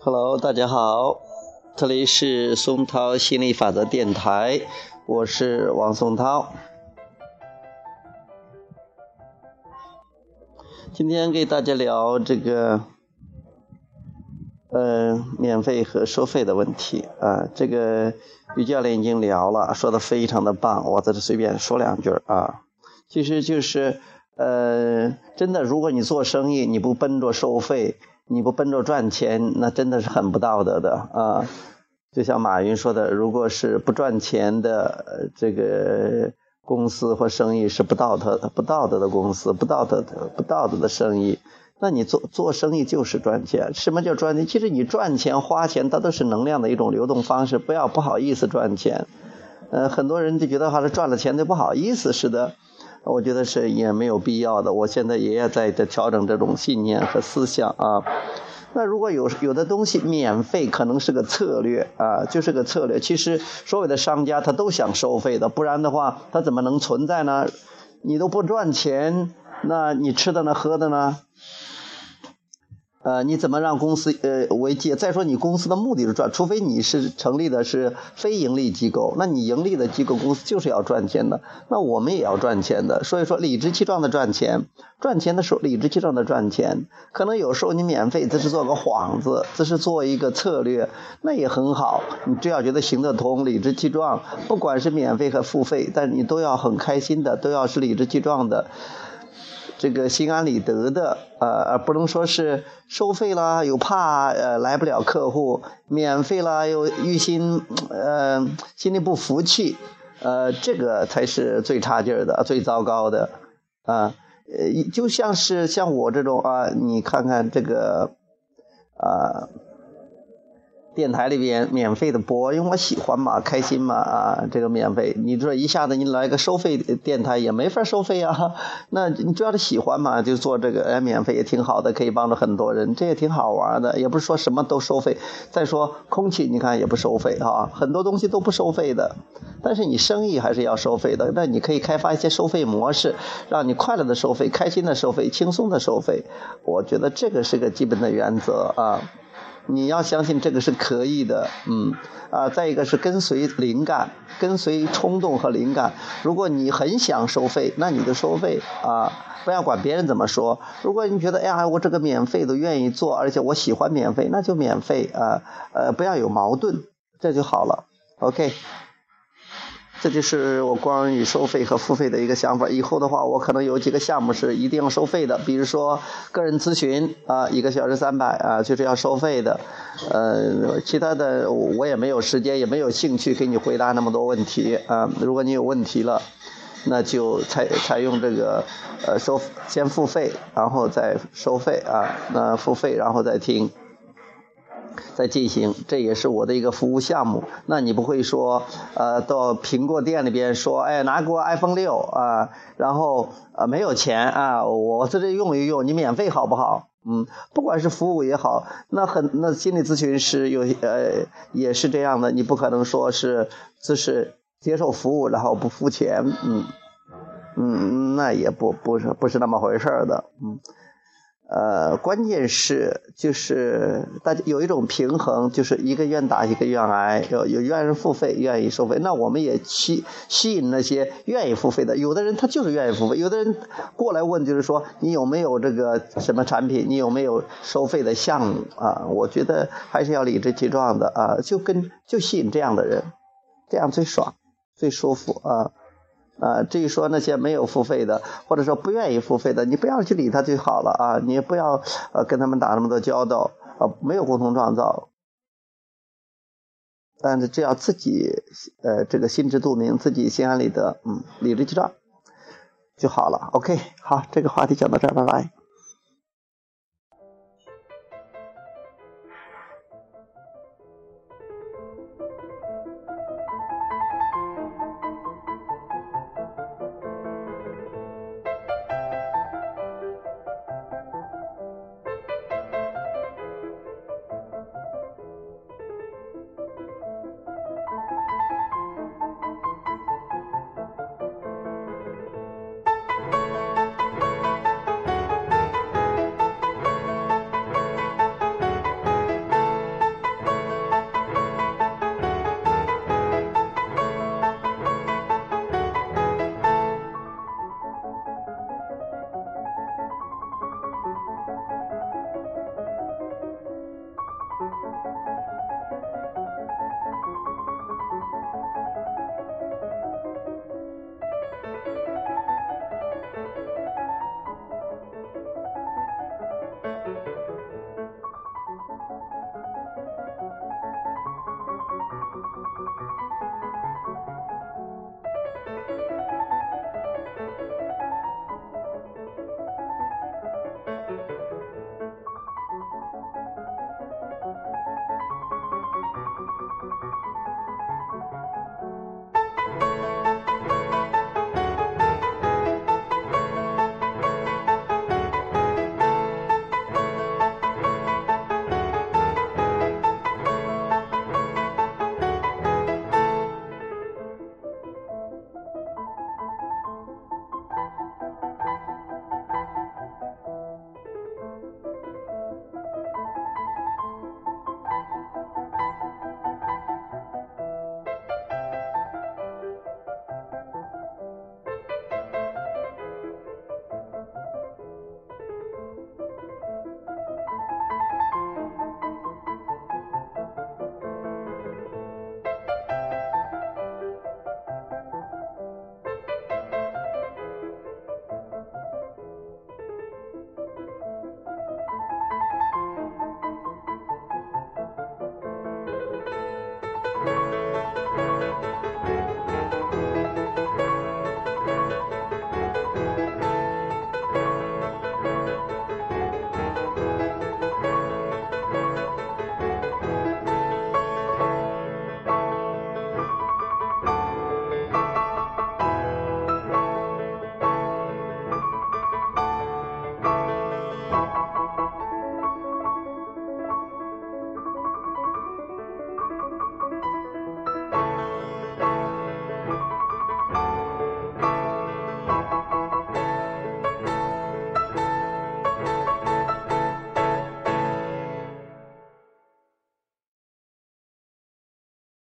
Hello，大家好，这里是松涛心理法则电台，我是王松涛。今天给大家聊这个，呃，免费和收费的问题啊。这个于教练已经聊了，说的非常的棒，我在这随便说两句啊。其实就是，呃，真的，如果你做生意，你不奔着收费。你不奔着赚钱，那真的是很不道德的啊！就像马云说的，如果是不赚钱的这个公司或生意是不道德的、不道德的公司，不道德的、不道德的生意，那你做做生意就是赚钱。什么叫赚钱？其实你赚钱、花钱，它都是能量的一种流动方式。不要不好意思赚钱，呃，很多人就觉得好像赚了钱就不好意思似的。我觉得是也没有必要的。我现在也要在在调整这种信念和思想啊。那如果有有的东西免费，可能是个策略啊，就是个策略。其实所有的商家他都想收费的，不然的话他怎么能存在呢？你都不赚钱，那你吃的呢，喝的呢？呃，你怎么让公司呃为继？再说你公司的目的是赚，除非你是成立的是非盈利机构，那你盈利的机构公司就是要赚钱的，那我们也要赚钱的。所以说理直气壮的赚钱，赚钱的时候理直气壮的赚钱，可能有时候你免费这是做个幌子，这是做一个策略，那也很好。你只要觉得行得通，理直气壮，不管是免费和付费，但你都要很开心的，都要是理直气壮的。这个心安理得的，呃，不能说是收费了又怕呃来不了客户，免费了又于心呃心里不服气，呃，这个才是最差劲的、最糟糕的，啊，呃，就像是像我这种啊，你看看这个，啊。电台里边免费的播，因为我喜欢嘛，开心嘛啊，这个免费，你说一下子你来个收费电台也没法收费啊，那你主要是喜欢嘛，就做这个哎，免费也挺好的，可以帮助很多人，这也挺好玩的，也不是说什么都收费。再说空气，你看也不收费啊，很多东西都不收费的，但是你生意还是要收费的，那你可以开发一些收费模式，让你快乐的收费，开心的收费，轻松的收费，我觉得这个是个基本的原则啊。你要相信这个是可以的，嗯，啊，再一个是跟随灵感，跟随冲动和灵感。如果你很想收费，那你就收费啊，不要管别人怎么说。如果你觉得，哎呀，我这个免费都愿意做，而且我喜欢免费，那就免费啊，呃，不要有矛盾，这就好了。OK。这就是我关于收费和付费的一个想法。以后的话，我可能有几个项目是一定要收费的，比如说个人咨询啊，一个小时三百啊，就是要收费的。呃，其他的我也没有时间，也没有兴趣给你回答那么多问题啊。如果你有问题了，那就采采用这个呃收先付费，然后再收费啊，那付费然后再听。在进行，这也是我的一个服务项目。那你不会说，呃，到苹果店里边说，哎，拿给我 iPhone 六啊，然后呃没有钱啊，我在这用一用，你免费好不好？嗯，不管是服务也好，那很那心理咨询师有呃也是这样的，你不可能说是只是接受服务然后不付钱，嗯嗯，那也不不是不是那么回事儿的，嗯。呃，关键是就是大家有一种平衡，就是一个愿打一个愿挨，有有愿意付费，愿意收费。那我们也吸吸引那些愿意付费的。有的人他就是愿意付费，有的人过来问就是说你有没有这个什么产品，你有没有收费的项目啊？我觉得还是要理直气壮的啊，就跟就吸引这样的人，这样最爽，最舒服啊。啊，至于说那些没有付费的，或者说不愿意付费的，你不要去理他就好了啊！你也不要呃跟他们打那么多交道啊，没有共同创造。但是只要自己呃这个心知肚明，自己心安理得，嗯，理直气壮就好了。OK，好，这个话题讲到这儿，拜拜。